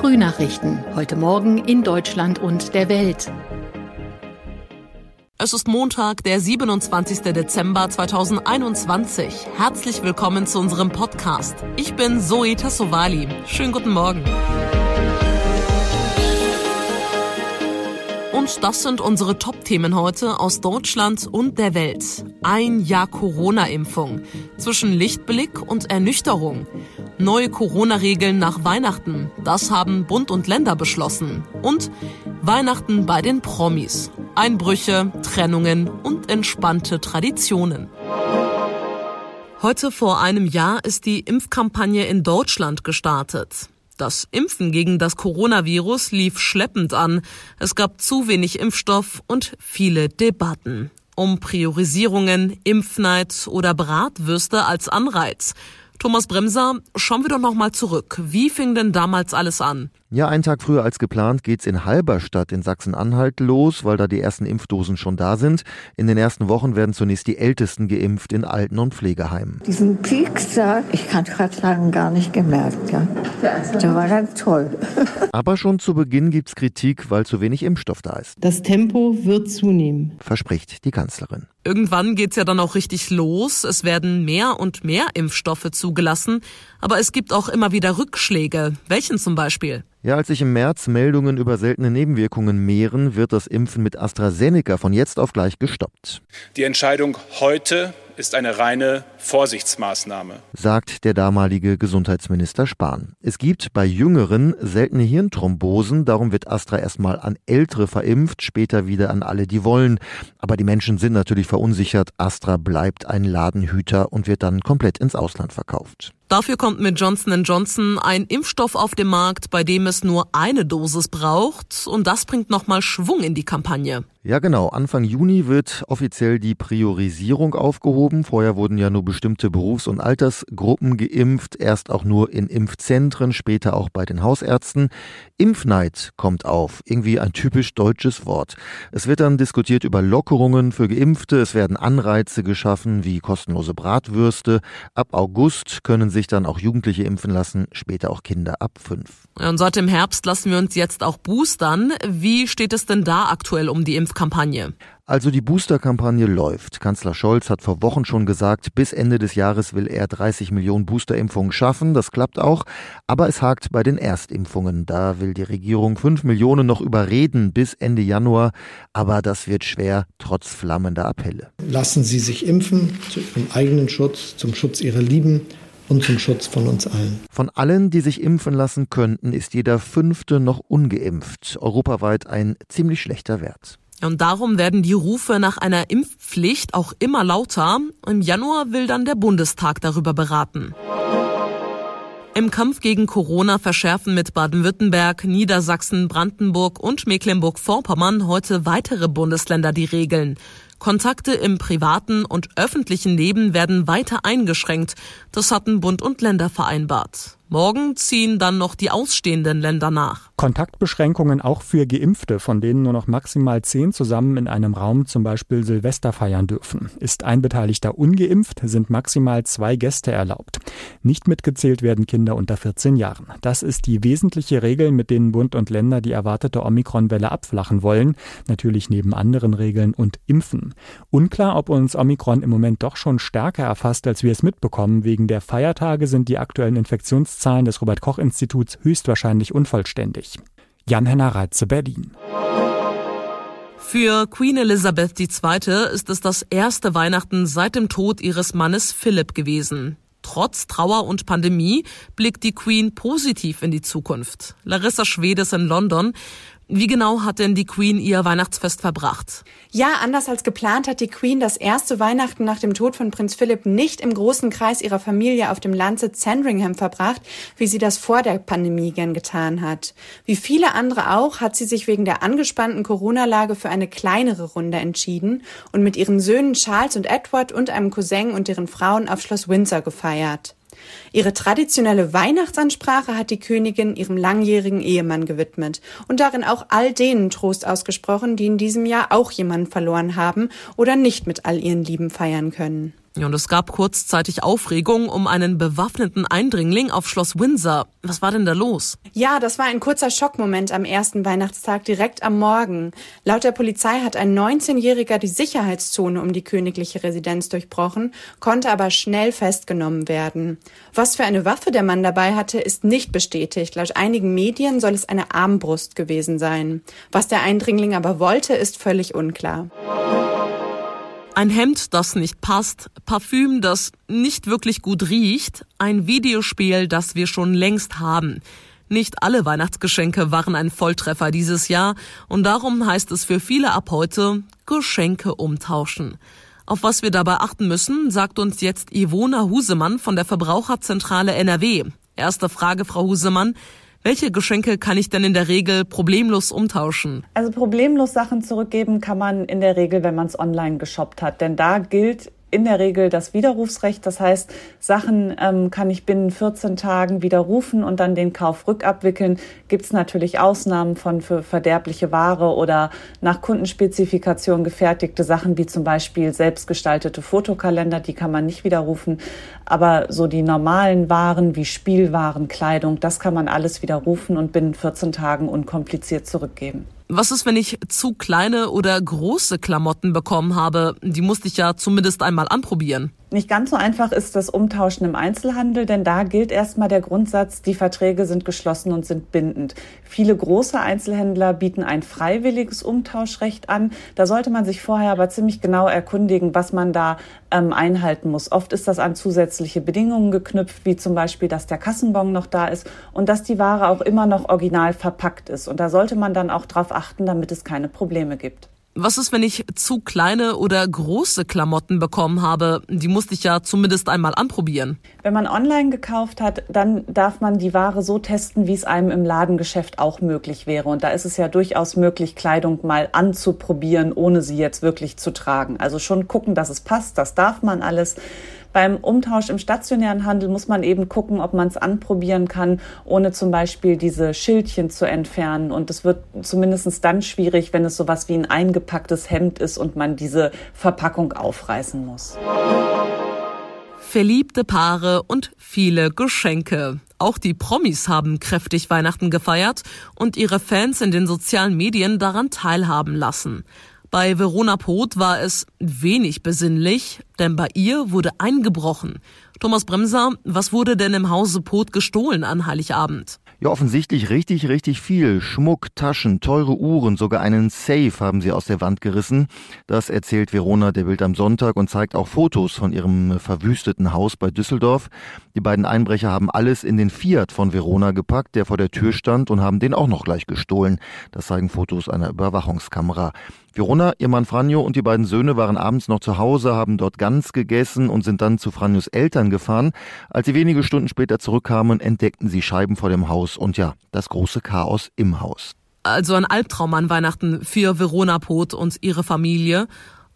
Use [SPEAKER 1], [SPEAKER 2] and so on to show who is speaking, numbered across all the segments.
[SPEAKER 1] Frühnachrichten. Heute Morgen in Deutschland und der Welt.
[SPEAKER 2] Es ist Montag, der 27. Dezember 2021. Herzlich willkommen zu unserem Podcast. Ich bin Zoe Tassovali. Schönen guten Morgen. Und das sind unsere Top-Themen heute aus Deutschland und der Welt. Ein Jahr Corona-Impfung. Zwischen Lichtblick und Ernüchterung. Neue Corona-Regeln nach Weihnachten. Das haben Bund und Länder beschlossen. Und Weihnachten bei den Promis. Einbrüche, Trennungen und entspannte Traditionen. Heute vor einem Jahr ist die Impfkampagne in Deutschland gestartet. Das Impfen gegen das Coronavirus lief schleppend an. Es gab zu wenig Impfstoff und viele Debatten. Um Priorisierungen, Impfneid oder Bratwürste als Anreiz. Thomas Bremser, schauen wir doch noch mal zurück. Wie fing denn damals alles an?
[SPEAKER 3] Ja, einen Tag früher als geplant geht's in Halberstadt in Sachsen-Anhalt los, weil da die ersten Impfdosen schon da sind. In den ersten Wochen werden zunächst die Ältesten geimpft in Alten- und Pflegeheimen.
[SPEAKER 4] Diesen da, ich kann gerade sagen, gar nicht gemerkt. Ja. Der war ganz toll.
[SPEAKER 3] Aber schon zu Beginn gibt's Kritik, weil zu wenig Impfstoff da ist.
[SPEAKER 5] Das Tempo wird zunehmen,
[SPEAKER 3] verspricht die Kanzlerin.
[SPEAKER 2] Irgendwann geht's ja dann auch richtig los. Es werden mehr und mehr Impfstoffe zugelassen. Aber es gibt auch immer wieder Rückschläge. Welchen zum Beispiel?
[SPEAKER 3] Ja, als sich im März Meldungen über seltene Nebenwirkungen mehren, wird das Impfen mit AstraZeneca von jetzt auf gleich gestoppt.
[SPEAKER 6] Die Entscheidung heute ist eine reine Vorsichtsmaßnahme,
[SPEAKER 3] sagt der damalige Gesundheitsminister Spahn. Es gibt bei Jüngeren seltene Hirnthrombosen, darum wird Astra erstmal an Ältere verimpft, später wieder an alle, die wollen. Aber die Menschen sind natürlich verunsichert. Astra bleibt ein Ladenhüter und wird dann komplett ins Ausland verkauft.
[SPEAKER 2] Dafür kommt mit Johnson Johnson ein Impfstoff auf den Markt, bei dem es nur eine Dosis braucht und das bringt nochmal Schwung in die Kampagne.
[SPEAKER 3] Ja, genau. Anfang Juni wird offiziell die Priorisierung aufgehoben. Vorher wurden ja nur bestimmte Berufs- und Altersgruppen geimpft, erst auch nur in Impfzentren, später auch bei den Hausärzten. Impfneid kommt auf, irgendwie ein typisch deutsches Wort. Es wird dann diskutiert über Lockerungen für Geimpfte, es werden Anreize geschaffen wie kostenlose Bratwürste. Ab August können sich dann auch Jugendliche impfen lassen, später auch Kinder ab fünf.
[SPEAKER 2] Und seit dem Herbst lassen wir uns jetzt auch boostern. Wie steht es denn da aktuell um die Impfkampagne?
[SPEAKER 3] Also die Booster-Kampagne läuft. Kanzler Scholz hat vor Wochen schon gesagt, bis Ende des Jahres will er 30 Millionen Boosterimpfungen schaffen. Das klappt auch. Aber es hakt bei den Erstimpfungen. Da will die Regierung 5 Millionen noch überreden bis Ende Januar. Aber das wird schwer, trotz flammender Appelle.
[SPEAKER 7] Lassen Sie sich impfen zu Ihrem eigenen Schutz, zum Schutz Ihrer Lieben und zum Schutz von uns allen.
[SPEAKER 3] Von allen, die sich impfen lassen könnten, ist jeder Fünfte noch ungeimpft. Europaweit ein ziemlich schlechter Wert.
[SPEAKER 2] Und darum werden die Rufe nach einer Impfpflicht auch immer lauter. Im Januar will dann der Bundestag darüber beraten. Im Kampf gegen Corona verschärfen mit Baden-Württemberg, Niedersachsen, Brandenburg und Mecklenburg-Vorpommern heute weitere Bundesländer die Regeln. Kontakte im privaten und öffentlichen Leben werden weiter eingeschränkt. Das hatten Bund und Länder vereinbart. Morgen ziehen dann noch die ausstehenden Länder nach.
[SPEAKER 8] Kontaktbeschränkungen auch für Geimpfte, von denen nur noch maximal zehn zusammen in einem Raum zum Beispiel Silvester feiern dürfen. Ist ein Beteiligter ungeimpft, sind maximal zwei Gäste erlaubt. Nicht mitgezählt werden Kinder unter 14 Jahren. Das ist die wesentliche Regel, mit denen Bund und Länder die erwartete Omikron-Welle abflachen wollen. Natürlich neben anderen Regeln und Impfen. Unklar, ob uns Omikron im Moment doch schon stärker erfasst, als wir es mitbekommen. Wegen der Feiertage sind die aktuellen Infektions Zahlen des Robert Koch Instituts höchstwahrscheinlich unvollständig. Jan-Henner Reitze, Berlin.
[SPEAKER 2] Für Queen Elizabeth II. ist es das erste Weihnachten seit dem Tod ihres Mannes Philipp gewesen. Trotz Trauer und Pandemie blickt die Queen positiv in die Zukunft. Larissa Schwedes in London. Wie genau hat denn die Queen ihr Weihnachtsfest verbracht?
[SPEAKER 9] Ja, anders als geplant hat die Queen das erste Weihnachten nach dem Tod von Prinz Philipp nicht im großen Kreis ihrer Familie auf dem Landsitz Sandringham verbracht, wie sie das vor der Pandemie gern getan hat. Wie viele andere auch hat sie sich wegen der angespannten Corona-Lage für eine kleinere Runde entschieden und mit ihren Söhnen Charles und Edward und einem Cousin und deren Frauen auf Schloss Windsor gefeiert. Ihre traditionelle Weihnachtsansprache hat die Königin ihrem langjährigen Ehemann gewidmet und darin auch all denen Trost ausgesprochen, die in diesem Jahr auch jemanden verloren haben oder nicht mit all ihren Lieben feiern können.
[SPEAKER 2] Und es gab kurzzeitig Aufregung um einen bewaffneten Eindringling auf Schloss Windsor. Was war denn da los?
[SPEAKER 9] Ja, das war ein kurzer Schockmoment am ersten Weihnachtstag direkt am Morgen. Laut der Polizei hat ein 19-Jähriger die Sicherheitszone um die königliche Residenz durchbrochen, konnte aber schnell festgenommen werden. Was für eine Waffe der Mann dabei hatte, ist nicht bestätigt. Laut einigen Medien soll es eine Armbrust gewesen sein. Was der Eindringling aber wollte, ist völlig unklar.
[SPEAKER 2] Ein Hemd, das nicht passt, Parfüm, das nicht wirklich gut riecht, ein Videospiel, das wir schon längst haben. Nicht alle Weihnachtsgeschenke waren ein Volltreffer dieses Jahr und darum heißt es für viele ab heute Geschenke umtauschen. Auf was wir dabei achten müssen, sagt uns jetzt Ivona Husemann von der Verbraucherzentrale NRW. Erste Frage, Frau Husemann. Welche Geschenke kann ich denn in der Regel problemlos umtauschen?
[SPEAKER 10] Also problemlos Sachen zurückgeben kann man in der Regel, wenn man es online geshoppt hat. Denn da gilt in der Regel das Widerrufsrecht. Das heißt, Sachen ähm, kann ich binnen 14 Tagen widerrufen und dann den Kauf rückabwickeln. Gibt es natürlich Ausnahmen von für verderbliche Ware oder nach Kundenspezifikation gefertigte Sachen, wie zum Beispiel selbstgestaltete Fotokalender, die kann man nicht widerrufen. Aber so die normalen Waren wie Spielwaren, Kleidung, das kann man alles widerrufen und binnen 14 Tagen unkompliziert zurückgeben.
[SPEAKER 2] Was ist, wenn ich zu kleine oder große Klamotten bekommen habe? Die musste ich ja zumindest einmal anprobieren.
[SPEAKER 10] Nicht ganz so einfach ist das Umtauschen im Einzelhandel, denn da gilt erstmal der Grundsatz, die Verträge sind geschlossen und sind bindend. Viele große Einzelhändler bieten ein freiwilliges Umtauschrecht an. Da sollte man sich vorher aber ziemlich genau erkundigen, was man da ähm, einhalten muss. Oft ist das an zusätzliche Bedingungen geknüpft, wie zum Beispiel, dass der Kassenbon noch da ist und dass die Ware auch immer noch original verpackt ist. Und da sollte man dann auch darauf achten, damit es keine Probleme gibt.
[SPEAKER 2] Was ist, wenn ich zu kleine oder große Klamotten bekommen habe? Die musste ich ja zumindest einmal anprobieren.
[SPEAKER 10] Wenn man online gekauft hat, dann darf man die Ware so testen, wie es einem im Ladengeschäft auch möglich wäre. Und da ist es ja durchaus möglich, Kleidung mal anzuprobieren, ohne sie jetzt wirklich zu tragen. Also schon gucken, dass es passt, das darf man alles. Beim Umtausch im stationären Handel muss man eben gucken, ob man es anprobieren kann, ohne zum Beispiel diese Schildchen zu entfernen. Und es wird zumindest dann schwierig, wenn es sowas wie ein eingepacktes Hemd ist und man diese Verpackung aufreißen muss.
[SPEAKER 2] Verliebte Paare und viele Geschenke. Auch die Promis haben kräftig Weihnachten gefeiert und ihre Fans in den sozialen Medien daran teilhaben lassen. Bei Verona Poth war es wenig besinnlich, denn bei ihr wurde eingebrochen. Thomas Bremser, was wurde denn im Hause Poth gestohlen an Heiligabend?
[SPEAKER 3] Ja, offensichtlich richtig, richtig viel. Schmuck, Taschen, teure Uhren, sogar einen Safe haben sie aus der Wand gerissen. Das erzählt Verona der Bild am Sonntag und zeigt auch Fotos von ihrem verwüsteten Haus bei Düsseldorf. Die beiden Einbrecher haben alles in den Fiat von Verona gepackt, der vor der Tür stand und haben den auch noch gleich gestohlen. Das zeigen Fotos einer Überwachungskamera. Verona, ihr Mann Franjo und die beiden Söhne waren abends noch zu Hause, haben dort ganz gegessen und sind dann zu Franjos Eltern gefahren. Als sie wenige Stunden später zurückkamen, entdeckten sie Scheiben vor dem Haus und ja, das große Chaos im Haus.
[SPEAKER 2] Also ein Albtraum an Weihnachten für Verona Poth und ihre Familie.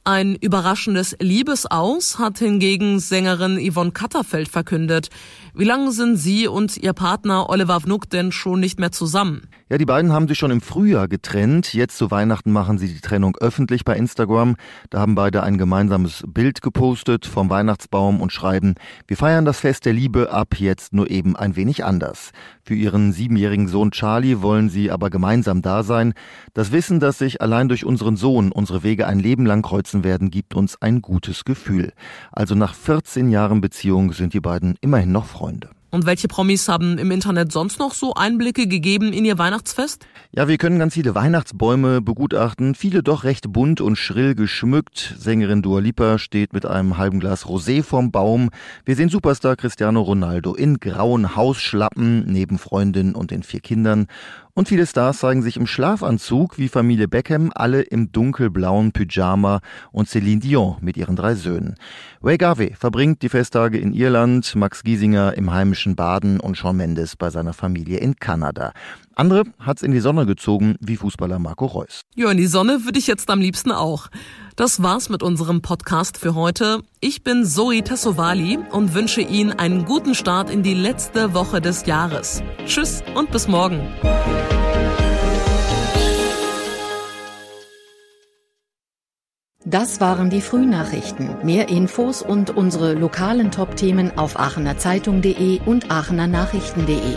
[SPEAKER 2] Ein überraschendes Liebesaus hat hingegen Sängerin Yvonne Katterfeld verkündet. Wie lange sind sie und ihr Partner Oliver Vnuk denn schon nicht mehr zusammen?
[SPEAKER 3] Ja, die beiden haben sich schon im Frühjahr getrennt. Jetzt zu Weihnachten machen sie die Trennung öffentlich bei Instagram. Da haben beide ein gemeinsames Bild gepostet vom Weihnachtsbaum und schreiben, wir feiern das Fest der Liebe ab jetzt nur eben ein wenig anders. Für ihren siebenjährigen Sohn Charlie wollen sie aber gemeinsam da sein. Das Wissen, dass sich allein durch unseren Sohn unsere Wege ein Leben lang kreuzen werden, gibt uns ein gutes Gefühl. Also nach 14 Jahren Beziehung sind die beiden immerhin noch Freunde.
[SPEAKER 2] Und welche Promis haben im Internet sonst noch so Einblicke gegeben in ihr Weihnachtsfest?
[SPEAKER 3] Ja, wir können ganz viele Weihnachtsbäume begutachten, viele doch recht bunt und schrill geschmückt. Sängerin Dua Lipa steht mit einem halben Glas Rosé vorm Baum. Wir sehen Superstar Cristiano Ronaldo in grauen Hausschlappen neben Freundin und den vier Kindern. Und viele Stars zeigen sich im Schlafanzug, wie Familie Beckham, alle im dunkelblauen Pyjama und Celine Dion mit ihren drei Söhnen. Ray Garvey verbringt die Festtage in Irland, Max Giesinger im heimischen Baden und Sean Mendes bei seiner Familie in Kanada. Andere hat's in die Sonne gezogen, wie Fußballer Marco Reus.
[SPEAKER 2] Ja, in die Sonne würde ich jetzt am liebsten auch. Das war's mit unserem Podcast für heute. Ich bin Zoe Tassovali und wünsche Ihnen einen guten Start in die letzte Woche des Jahres. Tschüss und bis morgen.
[SPEAKER 1] Das waren die Frühnachrichten. Mehr Infos und unsere lokalen Top-Themen auf aachenerzeitung.de und aachenernachrichten.de.